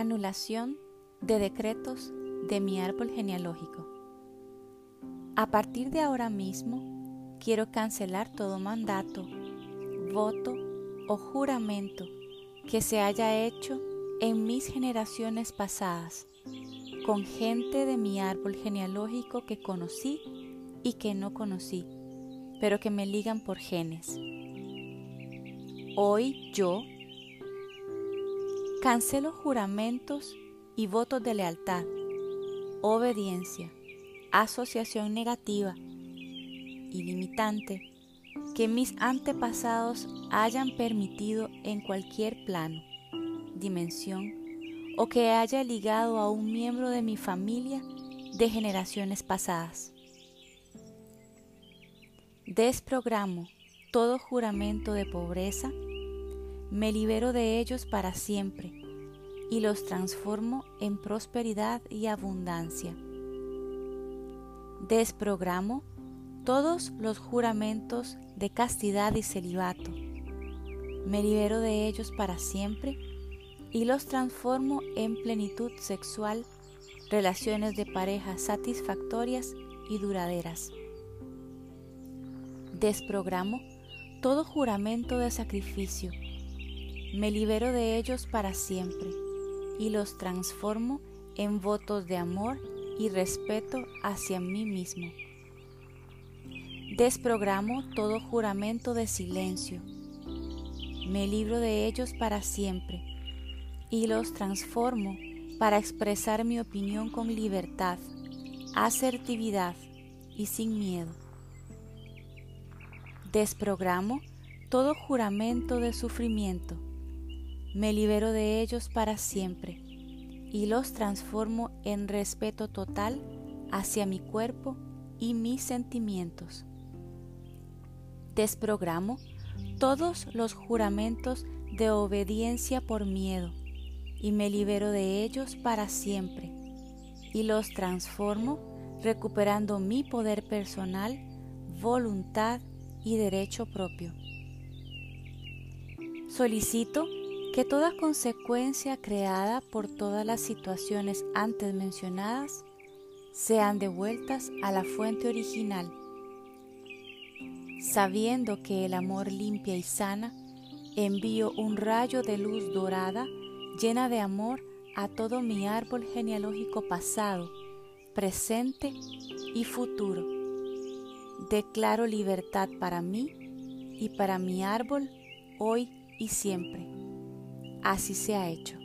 Anulación de decretos de mi árbol genealógico. A partir de ahora mismo, quiero cancelar todo mandato, voto o juramento que se haya hecho en mis generaciones pasadas con gente de mi árbol genealógico que conocí y que no conocí, pero que me ligan por genes. Hoy yo cancelo juramentos y votos de lealtad, obediencia, asociación negativa y limitante que mis antepasados hayan permitido en cualquier plano, dimensión o que haya ligado a un miembro de mi familia de generaciones pasadas. Desprogramo todo juramento de pobreza, me libero de ellos para siempre y los transformo en prosperidad y abundancia. Desprogramo todos los juramentos de castidad y celibato. Me libero de ellos para siempre y los transformo en plenitud sexual, relaciones de pareja satisfactorias y duraderas. Desprogramo todo juramento de sacrificio. Me libero de ellos para siempre y los transformo en votos de amor y respeto hacia mí mismo. Desprogramo todo juramento de silencio. Me libro de ellos para siempre y los transformo para expresar mi opinión con libertad, asertividad y sin miedo. Desprogramo todo juramento de sufrimiento. Me libero de ellos para siempre y los transformo en respeto total hacia mi cuerpo y mis sentimientos. Desprogramo todos los juramentos de obediencia por miedo y me libero de ellos para siempre y los transformo recuperando mi poder personal, voluntad y derecho propio. Solicito que toda consecuencia creada por todas las situaciones antes mencionadas sean devueltas a la fuente original, sabiendo que el amor limpia y sana envío un rayo de luz dorada llena de amor a todo mi árbol genealógico pasado, presente y futuro. Declaro libertad para mí y para mi árbol hoy y siempre. Así se ha hecho.